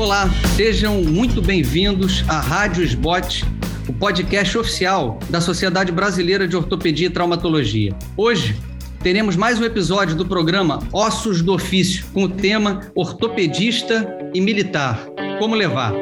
Olá, sejam muito bem-vindos à Rádio SBOT, o podcast oficial da Sociedade Brasileira de Ortopedia e Traumatologia. Hoje teremos mais um episódio do programa Ossos do Ofício, com o tema Ortopedista e Militar. Como levar?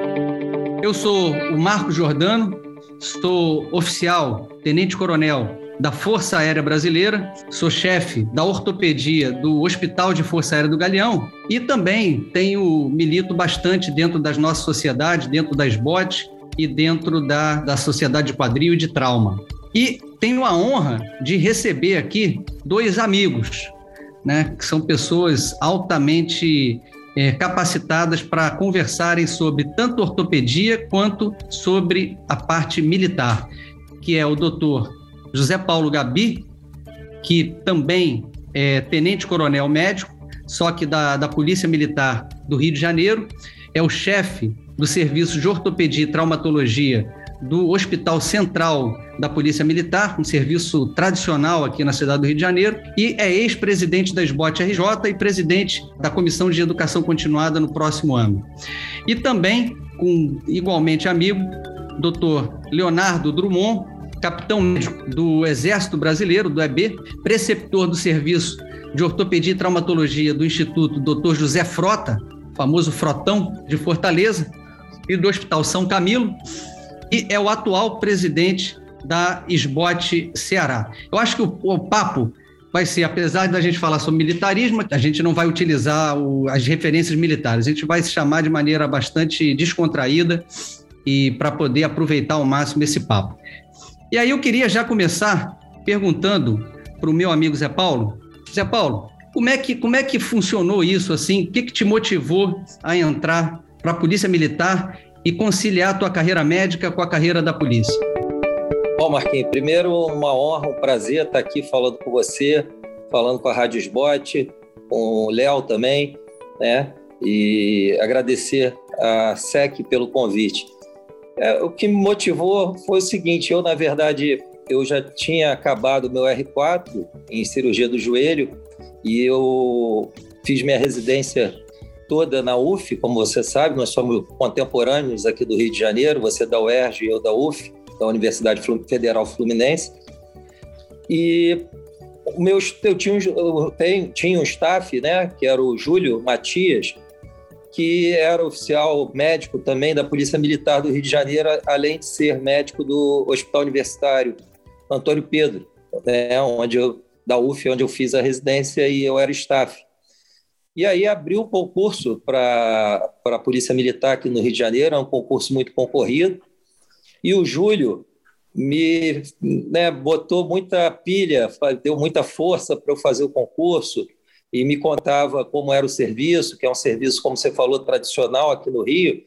Eu sou o Marco Jordano, sou oficial, tenente-coronel da Força Aérea Brasileira, sou chefe da ortopedia do Hospital de Força Aérea do Galeão e também tenho milito bastante dentro das nossas sociedades, dentro das BOT e dentro da, da Sociedade de Quadril e de Trauma. E tenho a honra de receber aqui dois amigos, né, que são pessoas altamente é, capacitadas para conversarem sobre tanto ortopedia quanto sobre a parte militar, que é o doutor José Paulo Gabi, que também é tenente-coronel médico, só que da, da Polícia Militar do Rio de Janeiro, é o chefe do Serviço de Ortopedia e Traumatologia do Hospital Central da Polícia Militar, um serviço tradicional aqui na cidade do Rio de Janeiro, e é ex-presidente da SBOT RJ e presidente da Comissão de Educação Continuada no próximo ano. E também, com igualmente amigo, doutor Leonardo Drummond, capitão médico do Exército Brasileiro, do EB, preceptor do Serviço de Ortopedia e Traumatologia do Instituto Dr. José Frota, famoso Frotão de Fortaleza, e do Hospital São Camilo, e é o atual presidente da SBOT Ceará. Eu acho que o, o papo vai ser, apesar da gente falar sobre militarismo, a gente não vai utilizar o, as referências militares, a gente vai se chamar de maneira bastante descontraída e para poder aproveitar ao máximo esse papo. E aí eu queria já começar perguntando para o meu amigo Zé Paulo. Zé Paulo, como é que, como é que funcionou isso assim? O que, que te motivou a entrar para a Polícia Militar e conciliar a tua carreira médica com a carreira da polícia? Bom, Marquinhos, primeiro uma honra, um prazer estar aqui falando com você, falando com a Rádio Sbot, com o Léo também, né? E agradecer a SEC pelo convite. É, o que me motivou foi o seguinte: eu, na verdade, eu já tinha acabado meu R4 em cirurgia do joelho e eu fiz minha residência toda na UF, como você sabe, nós somos contemporâneos aqui do Rio de Janeiro, você da UERJ e eu da UF, da Universidade Federal Fluminense. E o meu, eu, tinha, eu tenho, tinha um staff, né, que era o Júlio Matias, que era oficial médico também da Polícia Militar do Rio de Janeiro, além de ser médico do Hospital Universitário Antônio Pedro, né, onde eu, da UF, onde eu fiz a residência e eu era staff. E aí abriu um concurso para a Polícia Militar aqui no Rio de Janeiro, é um concurso muito concorrido, e o Júlio me né, botou muita pilha, deu muita força para eu fazer o concurso, e me contava como era o serviço, que é um serviço, como você falou, tradicional aqui no Rio,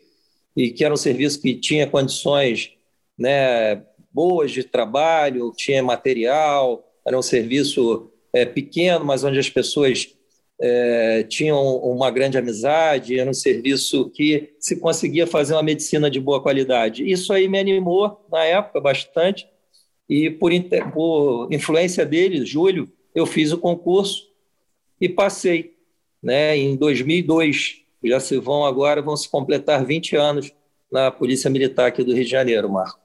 e que era um serviço que tinha condições né, boas de trabalho, tinha material, era um serviço é, pequeno, mas onde as pessoas é, tinham uma grande amizade, era um serviço que se conseguia fazer uma medicina de boa qualidade. Isso aí me animou na época bastante, e por, por influência dele, Júlio, eu fiz o concurso e passei. Né, em 2002, já se vão agora, vão se completar 20 anos na Polícia Militar aqui do Rio de Janeiro, Marco.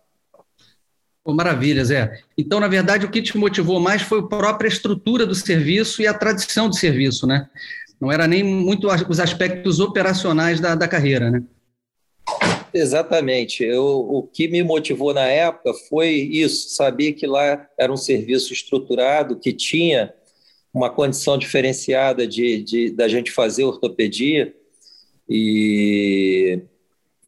Pô, maravilha, Zé. Então, na verdade, o que te motivou mais foi a própria estrutura do serviço e a tradição do serviço, né? Não era nem muito os aspectos operacionais da, da carreira, né? Exatamente. Eu, o que me motivou na época foi isso, saber que lá era um serviço estruturado, que tinha uma condição diferenciada de, de da gente fazer ortopedia. E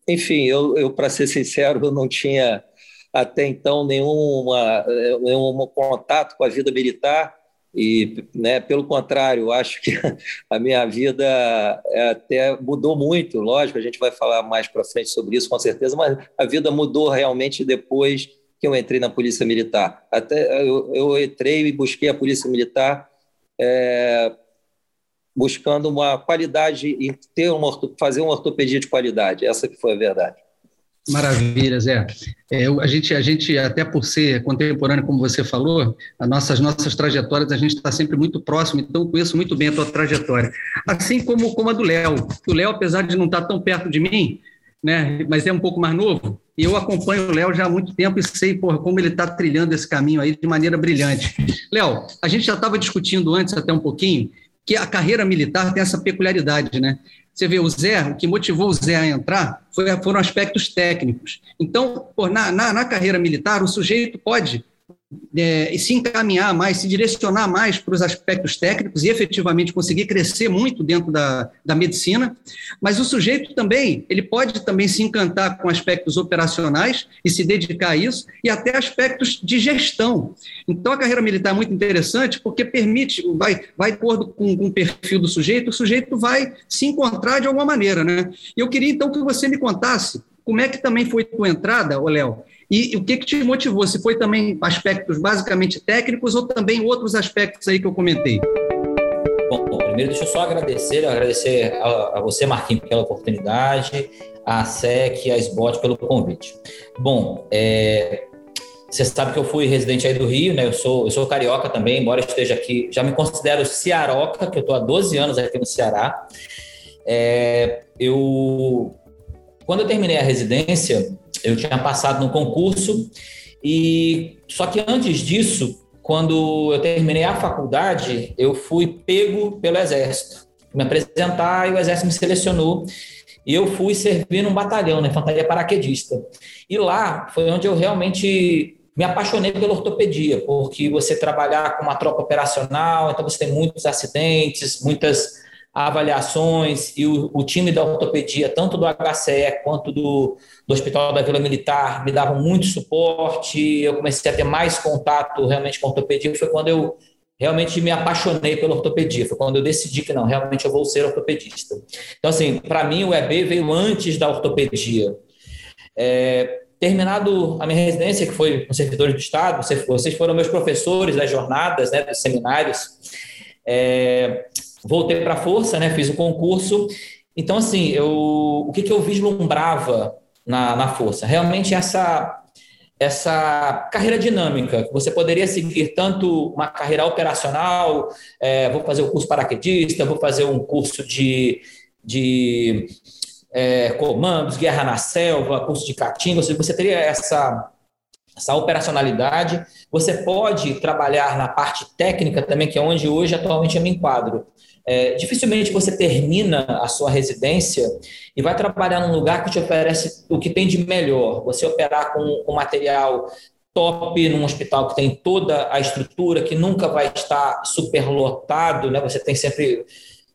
enfim eu, eu para ser sincero eu não tinha até então nenhuma nenhum contato com a vida militar. E né, pelo contrário acho que a minha vida é, até mudou muito. Lógico a gente vai falar mais para frente sobre isso com certeza mas a vida mudou realmente depois que eu entrei na polícia militar. Até eu, eu entrei e busquei a polícia militar é, buscando uma qualidade e ter uma fazer uma ortopedia de qualidade. Essa que foi a verdade. Maravilha, Zé. É, a, gente, a gente, até por ser contemporâneo, como você falou, as nossas, nossas trajetórias, a gente está sempre muito próximo, então conheço muito bem a tua trajetória. Assim como, como a do Léo. O Léo, apesar de não estar tão perto de mim, né, mas é um pouco mais novo, eu acompanho o Léo já há muito tempo e sei porra, como ele está trilhando esse caminho aí de maneira brilhante. Léo, a gente já estava discutindo antes até um pouquinho que a carreira militar tem essa peculiaridade, né? Você vê, o Zé, o que motivou o Zé a entrar foi, foram aspectos técnicos. Então, na, na, na carreira militar, o sujeito pode é, se encaminhar mais, se direcionar mais para os aspectos técnicos e efetivamente conseguir crescer muito dentro da, da medicina, mas o sujeito também, ele pode também se encantar com aspectos operacionais e se dedicar a isso, e até aspectos de gestão. Então, a carreira militar é muito interessante porque permite, vai, vai de acordo com, com o perfil do sujeito, o sujeito vai se encontrar de alguma maneira, né? E eu queria, então, que você me contasse como é que também foi tua entrada, Léo, e, o que, que te motivou? Se foi também aspectos basicamente técnicos ou também outros aspectos aí que eu comentei? Bom, primeiro deixa eu só agradecer, agradecer a, a você, Marquinhos, pela oportunidade, a SEC e a SBOT pelo convite. Bom, é, você sabe que eu fui residente aí do Rio, né? Eu sou, eu sou carioca também, embora esteja aqui. Já me considero cearoca, que eu estou há 12 anos aqui no Ceará. É, eu, quando eu terminei a residência, eu tinha passado no concurso e só que antes disso, quando eu terminei a faculdade, eu fui pego pelo exército, me apresentar e o exército me selecionou e eu fui servir num batalhão na infantaria paraquedista. E lá foi onde eu realmente me apaixonei pela ortopedia, porque você trabalhar com uma tropa operacional, então você tem muitos acidentes, muitas avaliações e o, o, time da ortopedia, tanto do HCE quanto do, do Hospital da Vila Militar, me davam muito suporte. Eu comecei a ter mais contato realmente com a ortopedia. Foi quando eu realmente me apaixonei pela ortopedia. Foi quando eu decidi que não, realmente eu vou ser ortopedista. Então, assim, para mim o EB veio antes da ortopedia. É, terminado a minha residência, que foi com servidores do Estado, vocês foram meus professores das jornadas, né, dos seminários. É, voltei para a força, né? Fiz o concurso. Então, assim, eu, o que, que eu vislumbrava na, na força? Realmente essa essa carreira dinâmica, que você poderia seguir tanto uma carreira operacional, é, vou fazer o curso paraquedista, vou fazer um curso de, de é, comandos, guerra na selva, curso de catinga, você, você teria essa, essa operacionalidade. Você pode trabalhar na parte técnica também, que é onde hoje atualmente eu me enquadro. É, dificilmente você termina a sua residência e vai trabalhar num lugar que te oferece o que tem de melhor. Você operar com, com material top num hospital que tem toda a estrutura, que nunca vai estar superlotado, né? Você tem sempre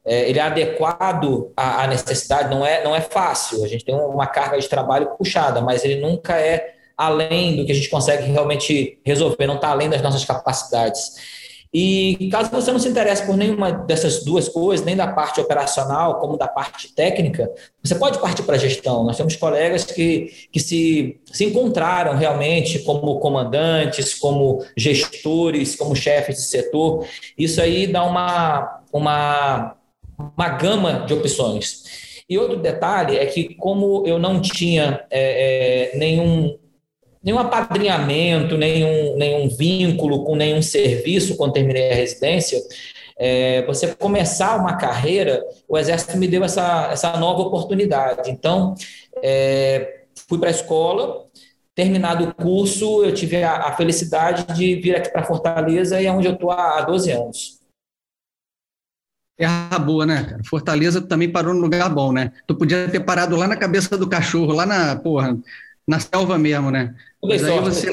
é, ele é adequado à, à, necessidade, não é, não é fácil. A gente tem uma carga de trabalho puxada, mas ele nunca é além do que a gente consegue realmente resolver, não está além das nossas capacidades. E caso você não se interesse por nenhuma dessas duas coisas, nem da parte operacional como da parte técnica, você pode partir para a gestão. Nós temos colegas que, que se, se encontraram realmente como comandantes, como gestores, como chefes de setor. Isso aí dá uma, uma, uma gama de opções. E outro detalhe é que, como eu não tinha é, é, nenhum nenhum apadrinhamento, nenhum, nenhum vínculo com nenhum serviço quando terminei a residência, é, você começar uma carreira, o Exército me deu essa, essa nova oportunidade. Então, é, fui para a escola, terminado o curso, eu tive a, a felicidade de vir aqui para Fortaleza e é onde eu estou há, há 12 anos. Terra boa, né? Fortaleza também parou no lugar bom, né? Tu podia ter parado lá na cabeça do cachorro, lá na, porra, na selva mesmo, né? Mas aí você.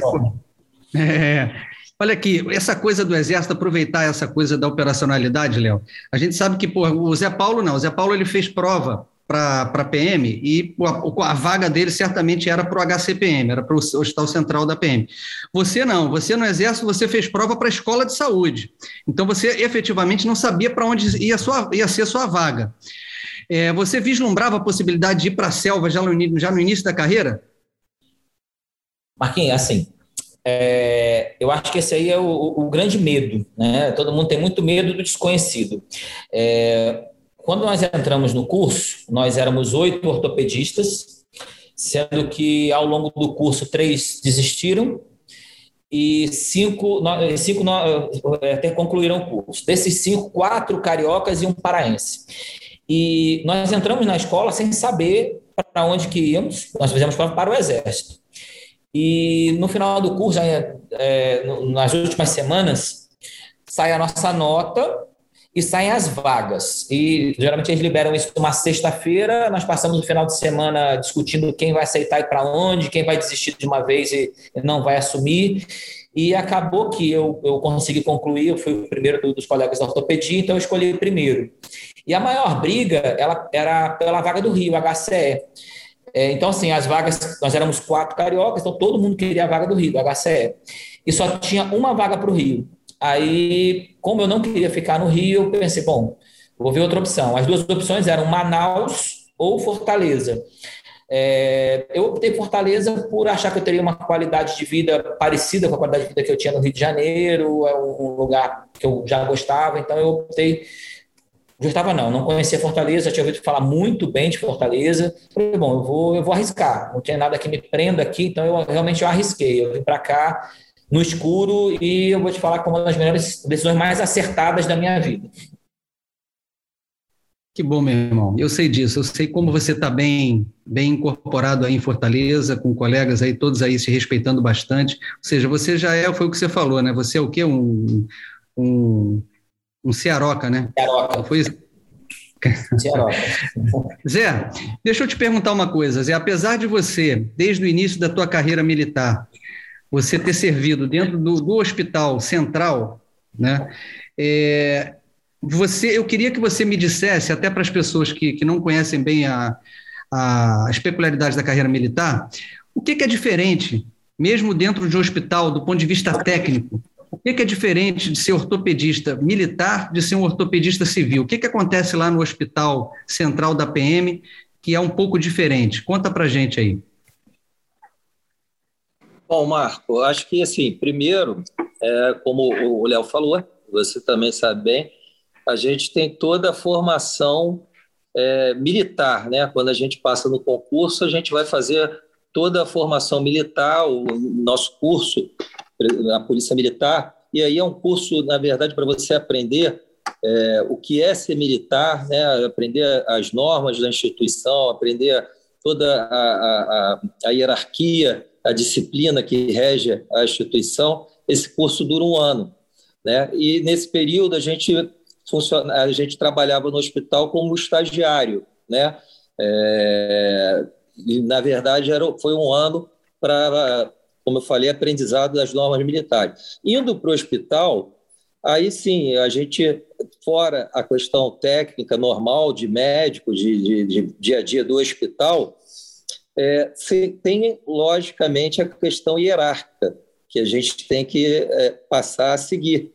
É, olha aqui, essa coisa do Exército, aproveitar essa coisa da operacionalidade, Léo. A gente sabe que pô, o Zé Paulo não, o Zé Paulo ele fez prova para a PM e a, a, vaga dele certamente era para o HCPM, era para o Hospital Central da PM. Você não, você no Exército você fez prova para a escola de saúde. Então você efetivamente não sabia para onde ia, sua, ia ser a sua vaga. É, você vislumbrava a possibilidade de ir para a selva já no, já no início da carreira? Marquinhos, assim, é, eu acho que esse aí é o, o, grande medo, né? Todo mundo tem muito medo do desconhecido. É, quando nós entramos no curso, nós éramos oito ortopedistas, sendo que ao longo do curso três desistiram e cinco, cinco até concluíram o curso. Desses cinco, quatro cariocas e um paraense. E nós entramos na escola sem saber para onde que íamos, nós fizemos prova para o Exército. E no final do curso, é, é, nas últimas semanas, sai a nossa nota e saem as vagas. E geralmente eles liberam isso uma sexta-feira. Nós passamos o final de semana discutindo quem vai aceitar e para onde, quem vai desistir de uma vez e não vai assumir. E acabou que eu, eu consegui concluir, eu fui o primeiro dos colegas da ortopedia, então eu escolhi primeiro. E a maior briga ela era pela vaga do Rio, HCE. É, então, assim, as vagas, nós éramos quatro cariocas, então todo mundo queria a vaga do Rio, do HCE. E só tinha uma vaga para o Rio. Aí, como eu não queria ficar no Rio, eu pensei, bom, vou ver outra opção. As duas opções eram Manaus ou Fortaleza. É, eu optei Fortaleza por achar que eu teria uma qualidade de vida parecida com a qualidade de vida que eu tinha no Rio de Janeiro, é um lugar que eu já gostava, então eu optei. Gostava não, não conhecia Fortaleza, tinha ouvido falar muito bem de Fortaleza. Falei, bom, eu vou, eu vou arriscar, não tinha nada que me prenda aqui, então eu realmente eu arrisquei. Eu vim para cá no escuro e eu vou te falar como uma das melhores decisões mais acertadas da minha vida. Que bom, meu irmão. Eu sei disso. Eu sei como você está bem, bem incorporado aí em Fortaleza, com colegas aí, todos aí se respeitando bastante. Ou seja, você já é, foi o que você falou, né? Você é o quê? Um, um, um cearoca, né? Cearoca. Foi isso? Zé, deixa eu te perguntar uma coisa, Zé. Apesar de você, desde o início da tua carreira militar, você ter servido dentro do, do hospital central, né? É, você, eu queria que você me dissesse, até para as pessoas que, que não conhecem bem a, a, as peculiaridades da carreira militar, o que, que, é diferente, mesmo dentro de um hospital, do ponto de vista técnico, o que, é diferente de ser ortopedista militar de ser um ortopedista civil? O que, que acontece lá no hospital central da PM que é um pouco diferente? Conta para gente aí. Bom, Marco, acho que assim, primeiro, é, como o Léo falou, você também sabe bem, a gente tem toda a formação é, militar, né? Quando a gente passa no concurso, a gente vai fazer toda a formação militar, o nosso curso, a Polícia Militar, e aí é um curso, na verdade, para você aprender é, o que é ser militar, né? aprender as normas da instituição, aprender toda a, a, a hierarquia a disciplina que rege a instituição, esse curso dura um ano. Né? E nesse período a gente, funciona, a gente trabalhava no hospital como estagiário. Né? É, e, na verdade, era, foi um ano para, como eu falei, aprendizado das normas militares. Indo para o hospital, aí sim, a gente, fora a questão técnica normal de médico, de, de, de dia a dia do hospital, é, tem, logicamente, a questão hierárquica, que a gente tem que é, passar a seguir,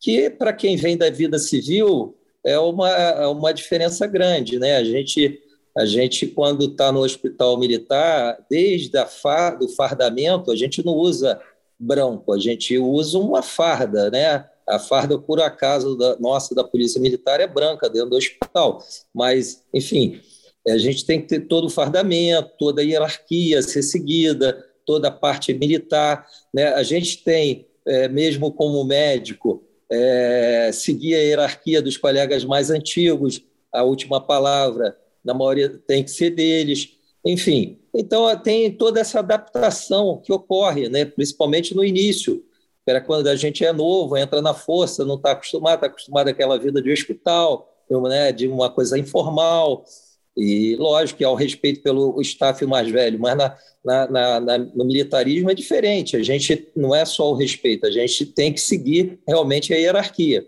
que, para quem vem da vida civil, é uma, é uma diferença grande. Né? A, gente, a gente, quando está no hospital militar, desde a far, do fardamento, a gente não usa branco, a gente usa uma farda, né? A farda, por acaso, da, nossa, da Polícia Militar é branca dentro do hospital. Mas, enfim, a gente tem que ter todo o fardamento, toda a hierarquia a ser seguida, toda a parte militar. Né? A gente tem, é, mesmo como médico, é, seguir a hierarquia dos colegas mais antigos, a última palavra, na maioria, tem que ser deles. Enfim, então tem toda essa adaptação que ocorre, né? principalmente no início. Era quando a gente é novo, entra na força, não está acostumado, está acostumado àquela vida de hospital, né? de uma coisa informal. E, lógico, há o respeito pelo staff mais velho, mas na, na, na, no militarismo é diferente. A gente não é só o respeito, a gente tem que seguir realmente a hierarquia.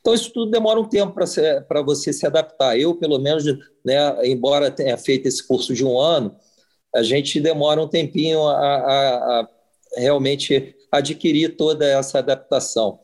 Então, isso tudo demora um tempo para você se adaptar. Eu, pelo menos, né, embora tenha feito esse curso de um ano, a gente demora um tempinho a, a, a realmente adquirir toda essa adaptação.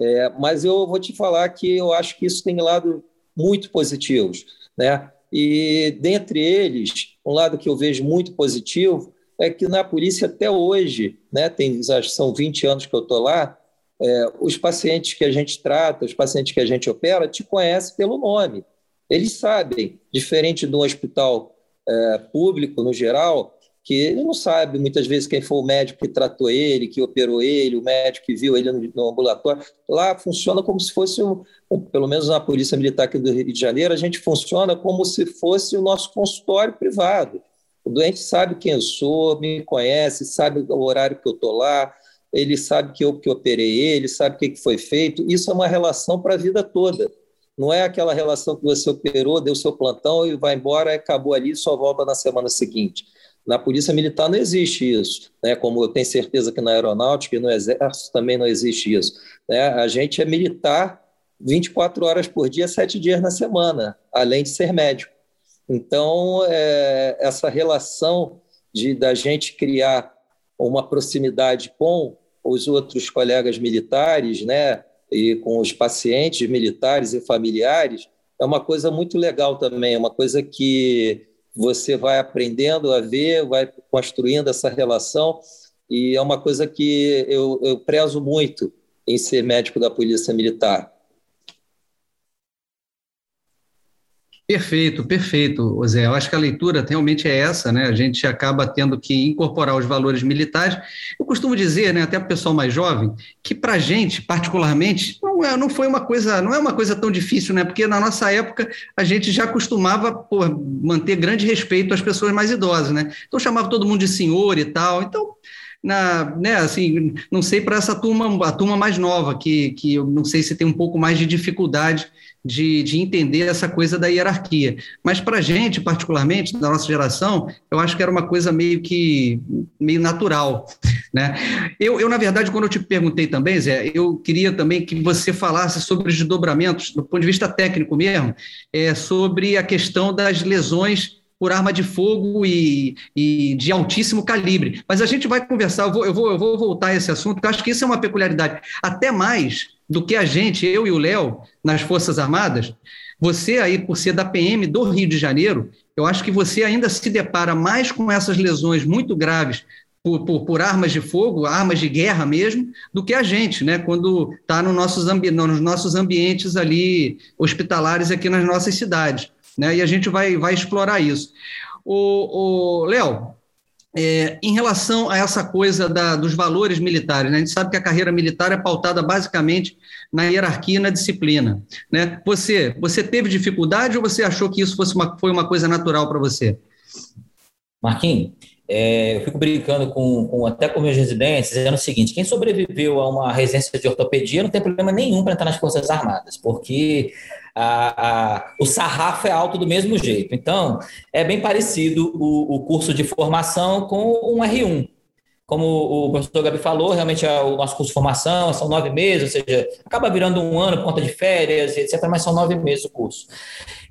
É, mas eu vou te falar que eu acho que isso tem lado muito positivos. Né? E dentre eles, um lado que eu vejo muito positivo é que na polícia até hoje, né, tem, são 20 anos que eu estou lá, é, os pacientes que a gente trata, os pacientes que a gente opera, te conhecem pelo nome. Eles sabem, diferente do hospital é, público no geral, que ele não sabe muitas vezes quem foi o médico que tratou ele, que operou ele, o médico que viu ele no, no ambulatório. Lá funciona como se fosse, um, pelo menos na Polícia Militar aqui do Rio de Janeiro, a gente funciona como se fosse o nosso consultório privado. O doente sabe quem eu sou, me conhece, sabe o horário que eu estou lá, ele sabe que eu que operei ele, sabe o que foi feito. Isso é uma relação para a vida toda. Não é aquela relação que você operou, deu seu plantão e vai embora, acabou ali, só volta na semana seguinte na Polícia Militar não existe isso, né? como eu tenho certeza que na Aeronáutica e no Exército também não existe isso. Né? A gente é militar 24 horas por dia, sete dias na semana, além de ser médico. Então, é, essa relação de da gente criar uma proximidade com os outros colegas militares, né, e com os pacientes militares e familiares, é uma coisa muito legal também, é uma coisa que você vai aprendendo a ver, vai construindo essa relação, e é uma coisa que eu, eu prezo muito em ser médico da Polícia Militar. Perfeito, perfeito, Zé. Eu acho que a leitura realmente é essa, né? A gente acaba tendo que incorporar os valores militares. Eu costumo dizer, né, até para o pessoal mais jovem, que para a gente, particularmente, não, é, não foi uma coisa, não é uma coisa tão difícil, né? Porque na nossa época a gente já costumava pô, manter grande respeito às pessoas mais idosas, né? Então chamava todo mundo de senhor e tal. Então na, né, assim, não sei para essa turma, a turma mais nova, que, que eu não sei se tem um pouco mais de dificuldade de, de entender essa coisa da hierarquia. Mas para a gente, particularmente, da nossa geração, eu acho que era uma coisa meio que meio natural. Né? Eu, eu, na verdade, quando eu te perguntei também, Zé, eu queria também que você falasse sobre os desdobramentos, do ponto de vista técnico mesmo, é, sobre a questão das lesões por arma de fogo e, e, de altíssimo calibre. Mas a gente vai conversar, eu vou, eu vou, eu vou voltar a esse assunto, porque acho que isso é uma peculiaridade. Até mais do que a gente, eu e o Léo, nas Forças Armadas, você aí, por ser da PM do Rio de Janeiro, eu acho que você ainda se depara mais com essas lesões muito graves por, por, por, armas de fogo, armas de guerra mesmo, do que a gente, né? Quando está no nossos nos nossos ambientes ali hospitalares aqui nas nossas cidades, né? E a gente vai, vai explorar isso. O, o Léo, é, em relação a essa coisa da, dos valores militares, né? a gente sabe que a carreira militar é pautada basicamente na hierarquia e na disciplina. Né? Você, você teve dificuldade ou você achou que isso fosse uma, foi uma coisa natural para você? Marquinhos, é, eu fico brincando com, com, até com meus residentes, dizendo o seguinte: quem sobreviveu a uma residência de ortopedia não tem problema nenhum para entrar nas Forças Armadas, porque a, a, o sarrafo é alto do mesmo jeito. Então, é bem parecido o, o curso de formação com um R1. Como o professor Gabi falou, realmente é o nosso curso de formação são nove meses, ou seja, acaba virando um ano por conta de férias, etc., mas são nove meses o curso.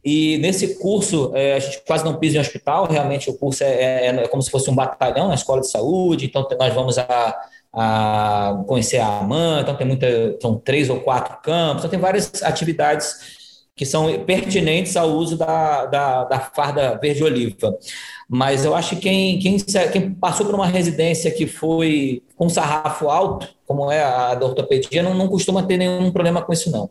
E nesse curso, é, a gente quase não pisa em hospital, realmente o curso é, é, é como se fosse um batalhão na escola de saúde, então nós vamos a, a conhecer a AMAN, então tem muita, são três ou quatro campos, então tem várias atividades que são pertinentes ao uso da, da, da farda verde-oliva. Mas eu acho que quem, quem, quem, passou por uma residência que foi com sarrafo alto, como é a da ortopedia, não, não costuma ter nenhum problema com isso, não.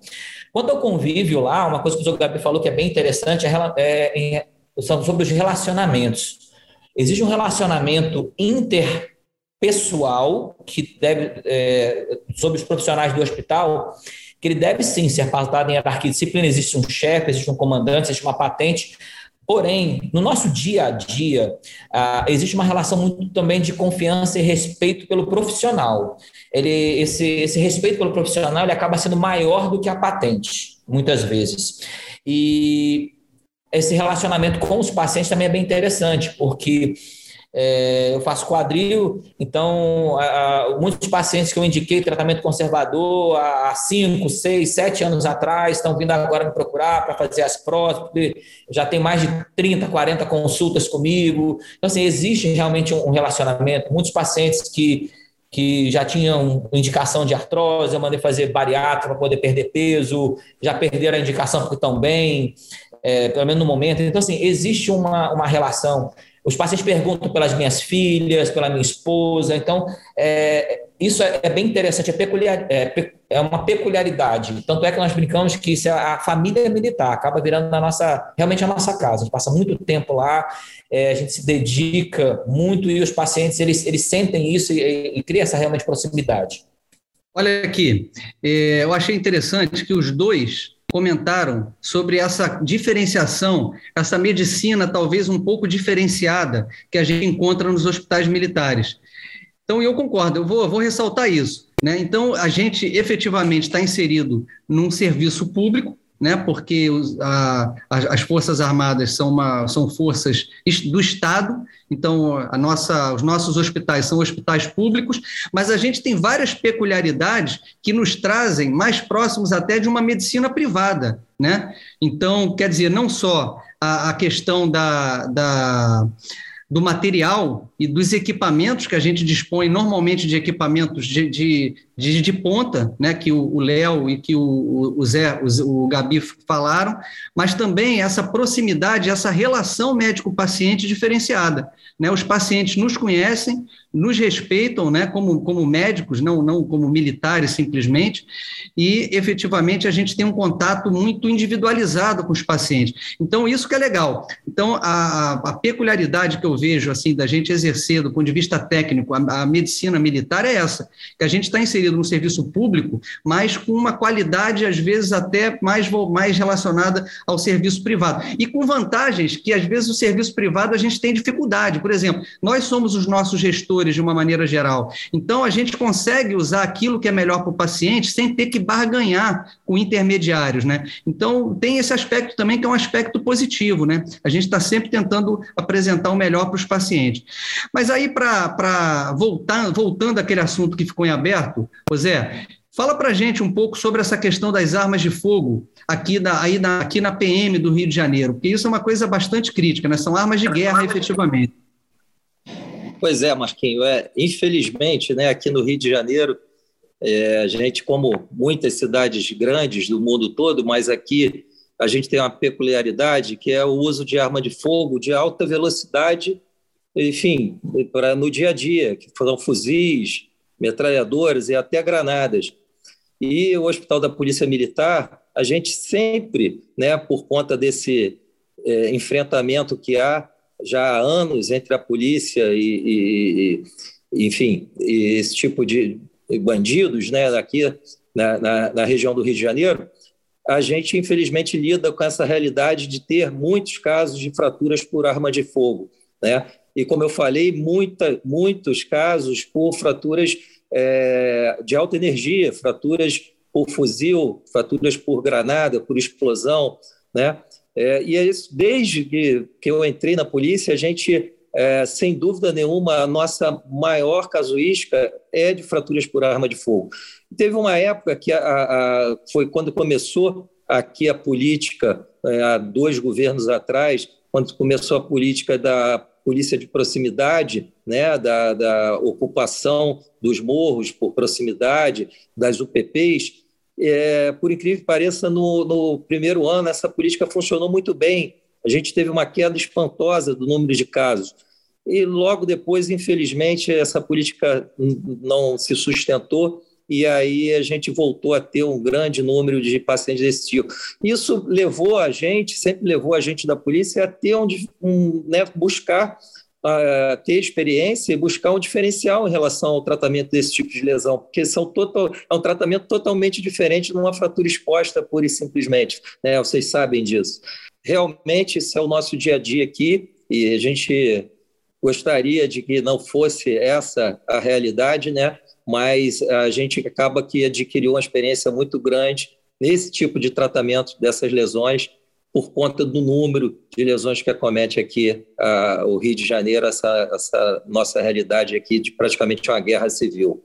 Quanto ao convívio lá, uma coisa que o Gabi falou que é bem interessante é, é, é, sobre os relacionamentos. Existe um relacionamento interpessoal que deve, é, sobre os profissionais do hospital que ele deve sim ser pautado em hierarquia disciplina, existe um chefe, existe um comandante, existe uma patente, Porém, no nosso dia a dia, ah, existe uma relação muito também de confiança e respeito pelo profissional. Ele, esse, esse respeito pelo profissional ele acaba sendo maior do que a patente, muitas vezes. E esse relacionamento com os pacientes também é bem interessante, porque é, eu faço quadril, então a, a, muitos pacientes que eu indiquei tratamento conservador há 5, 6, 7 anos atrás estão vindo agora me procurar para fazer as próteses, já tem mais de 30, 40 consultas comigo. Então, assim, existe realmente um relacionamento. Muitos pacientes que, que já tinham indicação de artrose, eu mandei fazer bariátrica para poder perder peso, já perderam a indicação porque estão bem, é, pelo menos no momento. Então, assim, existe uma, uma relação os pacientes perguntam pelas minhas filhas, pela minha esposa. Então, é, isso é, é, bem interessante, é, peculiar, é, é, uma peculiaridade. Tanto é que nós brincamos que se a, a, família militar acaba virando a nossa, realmente a nossa casa. A gente passa muito tempo lá, é, a gente se dedica muito e os pacientes eles, eles sentem isso e, e cria essa realmente proximidade. Olha aqui, é, eu achei interessante que os dois comentaram sobre essa diferenciação, essa medicina talvez um pouco diferenciada que a gente encontra nos hospitais militares. Então, eu concordo, eu vou, vou ressaltar isso. Né? Então, a gente efetivamente está inserido num serviço público, né, porque os, a, as Forças Armadas são, uma, são forças do Estado, então a nossa, os nossos hospitais são hospitais públicos, mas a gente tem várias peculiaridades que nos trazem mais próximos até de uma medicina privada. Né? Então, quer dizer, não só a, a questão da, da do material e dos equipamentos que a gente dispõe, normalmente de equipamentos de, de, de, de ponta, né, que o Léo e que o, o Zé, o, o Gabi falaram, mas também essa proximidade, essa relação médico-paciente diferenciada. Né? Os pacientes nos conhecem, nos respeitam né, como, como médicos, não, não como militares simplesmente, e efetivamente a gente tem um contato muito individualizado com os pacientes. Então, isso que é legal. Então, a, a peculiaridade que eu vejo assim da gente exercer, do ponto de vista técnico, a, a medicina militar é essa, que a gente está inserido no serviço público, mas com uma qualidade, às vezes, até mais, mais relacionada ao serviço privado. E com vantagens que, às vezes, o serviço privado a gente tem dificuldade. Por exemplo, nós somos os nossos gestores de uma maneira geral. Então, a gente consegue usar aquilo que é melhor para o paciente sem ter que barganhar com intermediários, né? Então, tem esse aspecto também que é um aspecto positivo, né? A gente está sempre tentando apresentar o melhor para os pacientes. Mas aí, para voltar, voltando àquele assunto que ficou em aberto, José, Fala para gente um pouco sobre essa questão das armas de fogo aqui, da, aí na, aqui na PM do Rio de Janeiro, porque isso é uma coisa bastante crítica, né? São armas de guerra, efetivamente. Pois é, Marquinho. É, infelizmente, né, aqui no Rio de Janeiro, é, a gente, como muitas cidades grandes do mundo todo, mas aqui a gente tem uma peculiaridade que é o uso de arma de fogo de alta velocidade, enfim, para no dia a dia, que foram fuzis, metralhadoras e até granadas. E o Hospital da Polícia Militar, a gente sempre, né, por conta desse é, enfrentamento que há já há anos entre a polícia e, e enfim, e esse tipo de bandidos, né, aqui na, na, na, região do Rio de Janeiro, a gente infelizmente lida com essa realidade de ter muitos casos de fraturas por arma de fogo, né? E como eu falei, muita, muitos casos por fraturas é, de alta energia, fraturas por fuzil, fraturas por granada, por explosão, né? É, e é isso, desde que, que eu entrei na polícia, a gente, é, sem dúvida nenhuma, a nossa maior casuística é de fraturas por arma de fogo. Teve uma época que a, a, foi quando começou aqui a política, é, há dois governos atrás, quando começou a política da polícia de proximidade, né, da, da ocupação dos morros por proximidade, das UPPs, é, por incrível que pareça, no, no, primeiro ano essa política funcionou muito bem. A gente teve uma queda espantosa do número de casos. E logo depois, infelizmente, essa política não se sustentou e aí a gente voltou a ter um grande número de pacientes desse tipo. Isso levou a gente, sempre levou a gente da polícia a ter um, um né, buscar ter experiência e buscar um diferencial em relação ao tratamento desse tipo de lesão, porque são total, é um tratamento totalmente diferente numa fratura exposta, pura e simplesmente. Né? Vocês sabem disso. Realmente, isso é o nosso dia a dia aqui e a gente gostaria de que não fosse essa a realidade, né? Mas a gente acaba que adquiriu uma experiência muito grande nesse tipo de tratamento dessas lesões por conta do número de lesões que acomete aqui uh, o Rio de Janeiro, essa, essa nossa realidade aqui de praticamente uma guerra civil.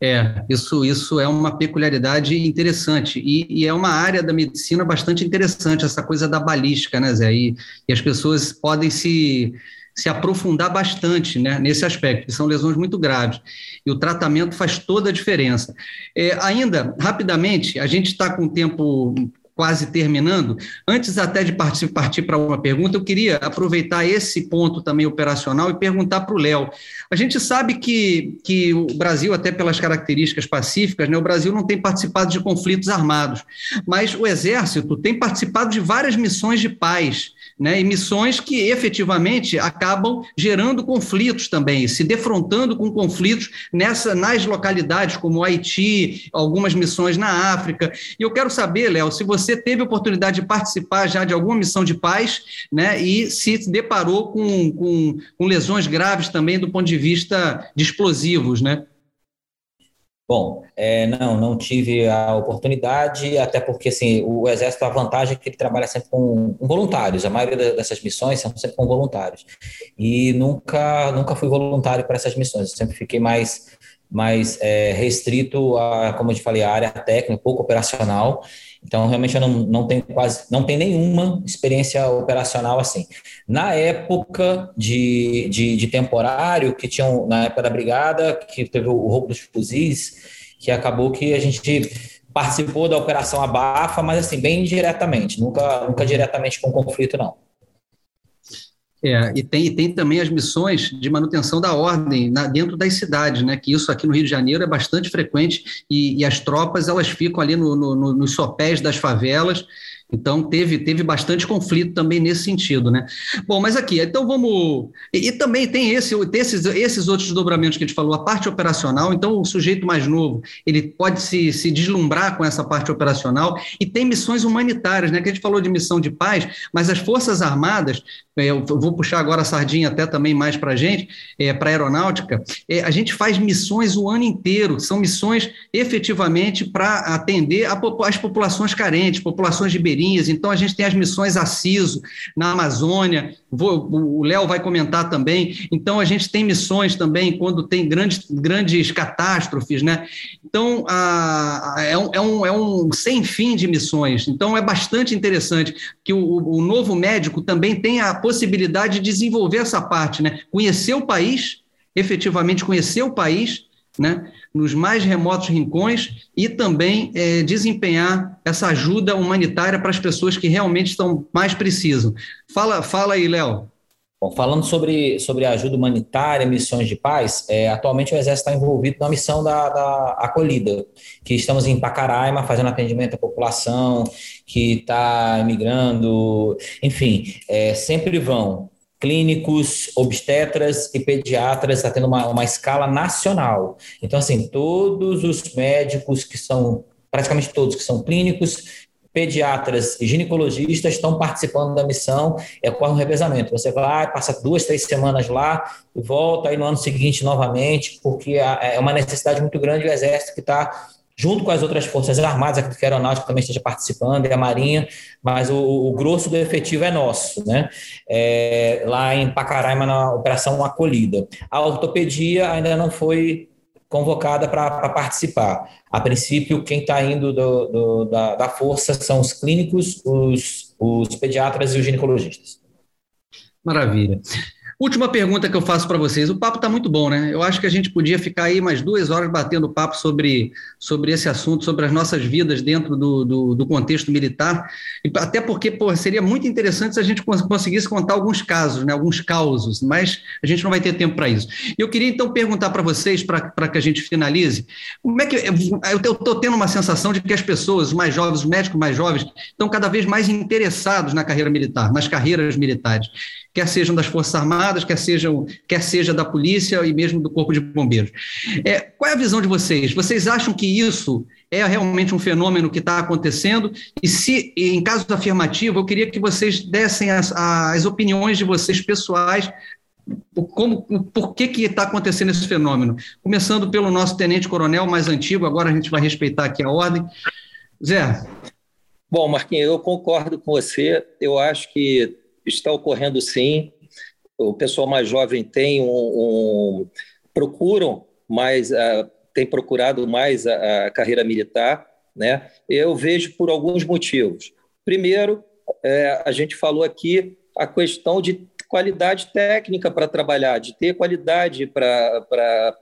É, isso, isso é uma peculiaridade interessante e, e, é uma área da medicina bastante interessante, essa coisa da balística, né, Zé? E, e as pessoas podem se, se aprofundar bastante né, nesse aspecto, que são lesões muito graves. E o tratamento faz toda a diferença. É, ainda, rapidamente, a gente está com tempo quase terminando. Antes até de partir para uma pergunta, eu queria aproveitar esse ponto também operacional e perguntar para o Léo. A gente sabe que, que o Brasil, até pelas características pacíficas, né, o Brasil não tem participado de conflitos armados, mas o Exército tem participado de várias missões de paz né, e missões que efetivamente acabam gerando conflitos também, se defrontando com conflitos nessa, nas localidades como Haiti, algumas missões na África. E eu quero saber, Léo, se você teve oportunidade de participar já de alguma missão de paz né, e se deparou com, com, com lesões graves também do ponto de vista de explosivos, né? Bom, é, não, não tive a oportunidade, até porque assim, o Exército, a vantagem é que ele trabalha sempre com, com voluntários, a maioria dessas missões são sempre com voluntários. E nunca, nunca fui voluntário para essas missões, eu sempre fiquei mais, mais é, restrito a, como eu te falei, a área técnica, pouco operacional, então, realmente, eu não, não tenho quase, não tenho nenhuma experiência operacional assim. Na época de, de, de temporário, que tinham, na época da brigada, que teve o roubo dos fuzis, que acabou que a gente participou da operação Abafa, mas assim, bem indiretamente, nunca, nunca diretamente com conflito, não. É, e tem, tem também as missões de manutenção da ordem na, dentro das cidades, né? Que isso aqui no Rio de Janeiro é bastante frequente e, e as tropas elas ficam ali no, no, no, nos sopés das favelas então, teve, teve bastante conflito também nesse sentido, né? Bom, mas aqui, então vamos. E, e também tem esse, esses, esses outros desdobramentos que a gente falou, a parte operacional. Então, o sujeito mais novo, ele pode se, se deslumbrar com essa parte operacional. E tem missões humanitárias, né? Que a gente falou de missão de paz, mas as Forças Armadas, é, eu vou puxar agora a sardinha até também mais para a gente, é, para a aeronáutica, é, a gente faz missões o ano inteiro, são missões efetivamente para atender a, as populações carentes, populações então a gente tem as missões ACISO na Amazônia, vou, o Léo vai comentar também. Então a gente tem missões também quando tem grandes, grandes catástrofes, né? Então a, a, é, um, é, um, é um sem fim de missões. Então é bastante interessante que o, o novo médico também tenha a possibilidade de desenvolver essa parte, né? Conhecer o país, efetivamente conhecer o país, né? nos mais remotos rincões e também é, desempenhar essa ajuda humanitária para as pessoas que realmente estão mais precisam. Fala, fala aí, Léo. Bom, falando sobre, sobre ajuda humanitária, missões de paz, é, atualmente o Exército está envolvido na missão da, da acolhida, que estamos em Pacaraima fazendo atendimento à população que está imigrando, enfim, é, sempre vão clínicos, obstetras e pediatras, está tendo uma, uma escala nacional. Então, assim, todos os médicos que são, praticamente todos que são clínicos, pediatras e ginecologistas estão participando da missão, é ocorre um revezamento. Você vai, passa duas, três semanas lá volta aí no ano seguinte novamente, porque é uma necessidade muito grande do Exército que está junto com as outras forças armadas, que a aeronáutica também esteja participando, e a marinha, mas o, o grosso do efetivo é nosso, né? É, lá em Pacaraima, na operação acolhida. A ortopedia ainda não foi convocada para participar. A princípio, quem está indo do, do, da, da, força são os clínicos, os, os pediatras e os ginecologistas. Maravilha. Última pergunta que eu faço para vocês. O papo está muito bom, né? Eu acho que a gente podia ficar aí mais duas horas batendo papo sobre, sobre esse assunto, sobre as nossas vidas dentro do, do, do contexto militar. Até porque pô, seria muito interessante se a gente conseguisse contar alguns casos, né? alguns causos, mas a gente não vai ter tempo para isso. Eu queria então perguntar para vocês, para que a gente finalize, como é que. Eu estou tendo uma sensação de que as pessoas, os mais jovens, os médicos mais jovens, estão cada vez mais interessados na carreira militar, nas carreiras militares quer sejam das Forças Armadas, quer, sejam, quer seja da polícia e mesmo do Corpo de Bombeiros. É, qual é a visão de vocês? Vocês acham que isso é realmente um fenômeno que está acontecendo? E se, em caso afirmativo, eu queria que vocês dessem as, as opiniões de vocês pessoais como, por que que está acontecendo esse fenômeno? Começando pelo nosso tenente-coronel mais antigo, agora a gente vai respeitar aqui a ordem. Zé. Bom, Marquinhos, eu concordo com você. Eu acho que está ocorrendo sim. O pessoal mais jovem tem um, um procuram mais, uh, tem procurado mais a, a, carreira militar, né? Eu vejo por alguns motivos. Primeiro, é, a gente falou aqui a questão de qualidade técnica para trabalhar, de ter qualidade para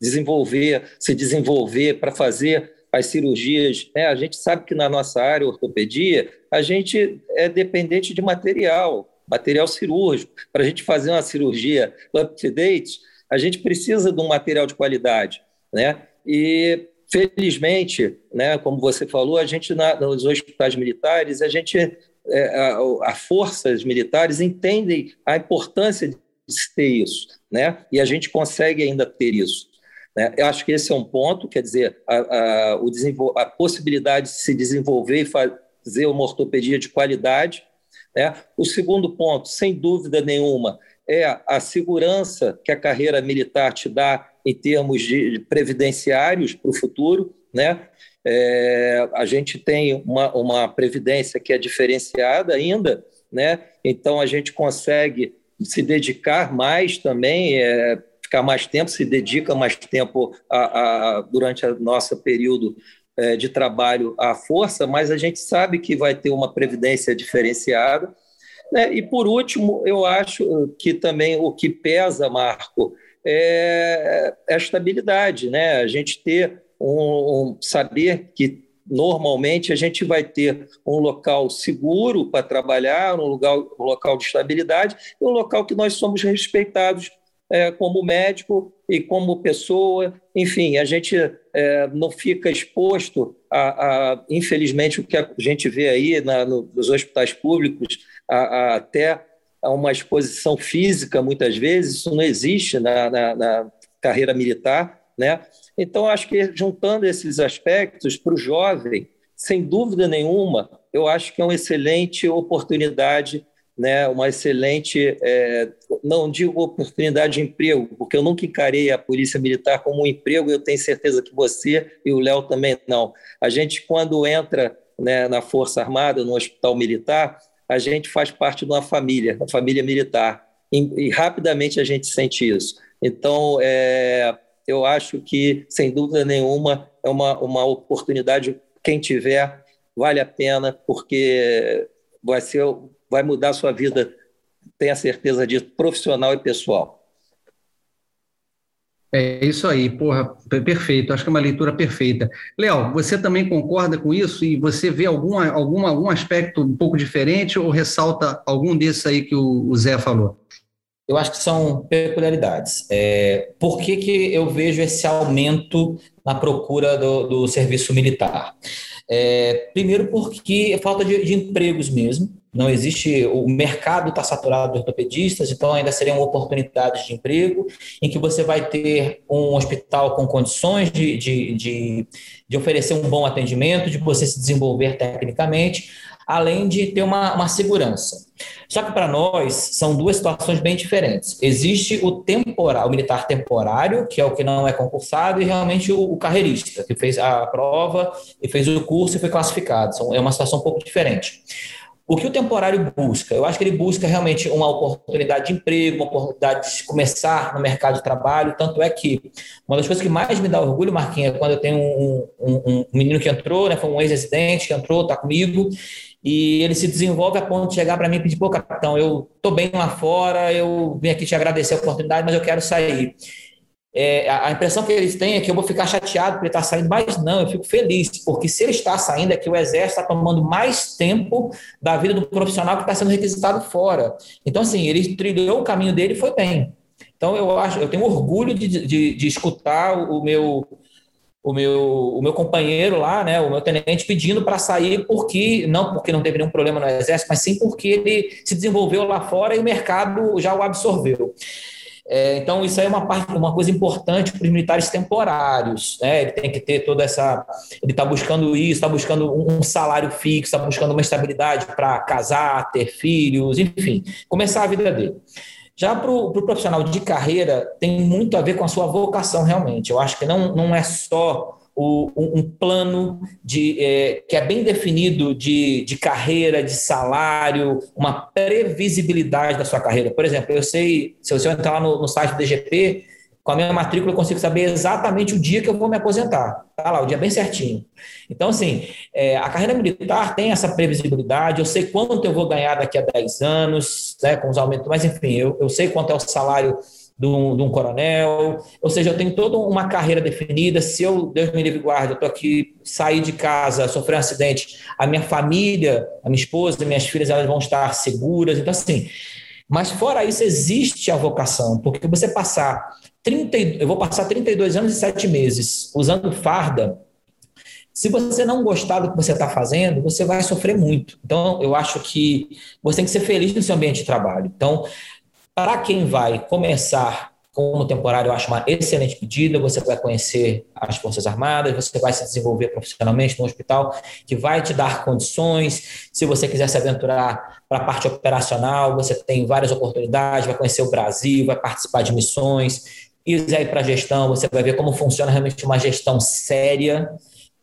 desenvolver, se desenvolver, para fazer as cirurgias. Né? A gente sabe que na nossa área, ortopedia, a gente é dependente de material, material cirúrgico. Para a gente fazer uma cirurgia up-to-date, a gente precisa de um material de qualidade. Né? E, felizmente, né, como você falou, a gente, na, nos hospitais militares, a gente, é, a, a forças militares entendem a importância de ter isso, né? e a gente consegue ainda ter isso. Né? Eu acho que esse é um ponto, quer dizer, a, a, a possibilidade de se desenvolver e fazer uma ortopedia de qualidade. Né? O segundo ponto, sem dúvida nenhuma, é a segurança que a carreira militar te dá em termos de previdenciários para o futuro. Né? É, a gente tem uma, uma previdência que é diferenciada ainda, né? então a gente consegue se dedicar mais também, é, ficar mais tempo, se dedica mais tempo a, a durante o nosso período de trabalho à força, mas a gente sabe que vai ter uma previdência diferenciada. Né? E, por último, eu acho que também o que pesa, Marco, é, é a estabilidade, né? a gente ter um, um saber que normalmente a gente vai ter um local seguro para trabalhar, um, lugar, um local de estabilidade e um local que nós somos respeitados é, como médico e como pessoa. Enfim, a gente é, não fica exposto a, a, infelizmente, o que a gente vê aí na, no, nos hospitais públicos, a, a, até a uma exposição física, muitas vezes, isso não existe na, na, na carreira militar. Né? Então, acho que juntando esses aspectos para o jovem, sem dúvida nenhuma, eu acho que é uma excelente oportunidade né, uma excelente, é, não digo oportunidade de emprego, porque eu nunca encarei a Polícia Militar como um emprego, eu tenho certeza que você e o Léo também não. A gente, quando entra né, na Força Armada, no Hospital Militar, a gente faz parte de uma família, da família militar, e, e, rapidamente a gente sente isso. Então, é, eu acho que, sem dúvida nenhuma, é uma, uma oportunidade, quem tiver, vale a pena, porque vai ser vai mudar a sua vida, tenha certeza disso, profissional e pessoal. É isso aí, porra, perfeito. Acho que é uma leitura perfeita. Léo, você também concorda com isso e você vê alguma, alguma, algum aspecto um pouco diferente ou ressalta algum desses aí que o, o Zé falou? Eu acho que são peculiaridades. É, por que, que eu vejo esse aumento na procura do, do serviço militar? É, primeiro porque é falta de, de empregos mesmo não existe, o mercado está saturado de ortopedistas, então ainda seriam oportunidades de emprego, em que você vai ter um hospital com condições de, de, de, de oferecer um bom atendimento, de você se desenvolver tecnicamente, além de ter uma, uma segurança. Só que para nós são duas situações bem diferentes. Existe o temporal, o militar temporário, que é o que não é concursado, e realmente o, o carreirista, que fez a prova e fez o curso e foi classificado. é uma situação um pouco diferente. O que o temporário busca? Eu acho que ele busca realmente uma oportunidade de emprego, uma oportunidade de começar no mercado de trabalho. Tanto é que uma das coisas que mais me dá orgulho, Marquinhos, é quando eu tenho um, um, um menino que entrou, né, foi um ex-residente que entrou, está comigo, e ele se desenvolve a ponto de chegar para mim e pedir: pô, capitão, eu estou bem lá fora, eu vim aqui te agradecer a oportunidade, mas eu quero sair é, a impressão que eles têm é que eu vou ficar chateado por ele estar saindo, mas não, eu fico feliz, porque se ele está saindo é que o Exército está tomando mais tempo da vida do profissional que está sendo requisitado fora. Então, assim, ele trilhou o caminho dele e foi bem. Então, eu acho, eu tenho orgulho de, de, de escutar o meu, o meu, o meu companheiro lá, né, o meu tenente, pedindo para sair, porque não porque não teve nenhum problema no Exército, mas sim porque ele se desenvolveu lá fora e o mercado já o absorveu. É, então, isso aí é uma, parte, uma coisa importante para os militares temporários. Né? Ele tem que ter toda essa. Ele está buscando isso, está buscando um salário fixo, está buscando uma estabilidade para casar, ter filhos, enfim, começar a vida dele. Já para o pro profissional de carreira, tem muito a ver com a sua vocação, realmente. Eu acho que não, não é só o, um plano de, é, que é bem definido de, de carreira, de salário, uma previsibilidade da sua carreira. Por exemplo, eu sei, se eu entrar lá no, no site do DGP, com a minha matrícula eu consigo saber exatamente o dia que eu vou me aposentar. Tá lá, o dia bem certinho. Então, assim, é, a carreira militar tem essa previsibilidade, eu sei quanto eu vou ganhar daqui a 10 anos, né, com os aumentos, mas enfim, eu, eu sei quanto é o salário de um, de um, coronel, ou seja, eu tenho toda uma carreira definida. Se eu, Deus me livre guarda, eu estou aqui, sair de casa, sofrer um acidente, a minha família, a minha esposa, minhas filhas, elas vão estar seguras. Então, assim, mas fora isso, existe a vocação, porque você passar 30, eu vou passar 32 anos e 7 meses usando farda, se você não gostar do que você está fazendo, você vai sofrer muito. Então, eu acho que você tem que ser feliz no seu ambiente de trabalho. Então, para quem vai começar como temporário, eu acho uma excelente pedida. Você vai conhecer as Forças Armadas, você vai se desenvolver profissionalmente no hospital, que vai te dar condições. Se você quiser se aventurar para a parte operacional, você tem várias oportunidades, vai conhecer o Brasil, vai participar de missões. E aí para a gestão, você vai ver como funciona realmente uma gestão séria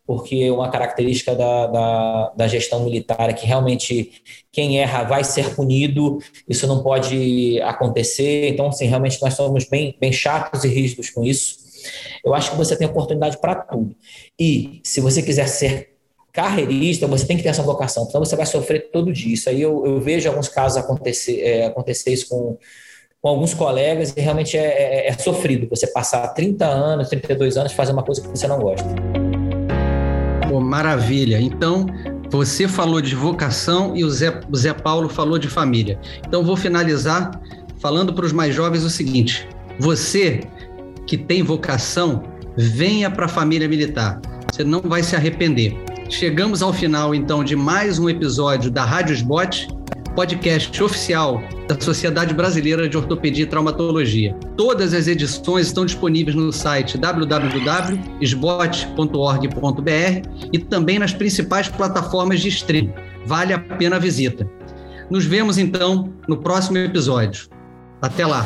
porque uma característica da, da, da, gestão militar é que realmente quem erra vai ser punido, isso não pode acontecer, então, assim, realmente nós somos bem, bem chatos e rígidos com isso. Eu acho que você tem oportunidade para tudo. E se você quiser ser carreirista, você tem que ter essa vocação, então você vai sofrer todo dia. Isso aí eu, eu vejo alguns casos acontecer, é, acontecer isso com, com alguns colegas e realmente é, é, é sofrido você passar 30 anos, 32 anos fazendo uma coisa que você não gosta. Pô, maravilha. Então, você falou de vocação e o Zé, o Zé Paulo falou de família. Então, vou finalizar falando para os mais jovens o seguinte: você que tem vocação, venha para a família militar. Você não vai se arrepender. Chegamos ao final, então, de mais um episódio da Rádio Sbot podcast oficial da Sociedade Brasileira de Ortopedia e Traumatologia. Todas as edições estão disponíveis no site www.sbot.org.br e também nas principais plataformas de streaming. Vale a pena a visita. Nos vemos então no próximo episódio. Até lá!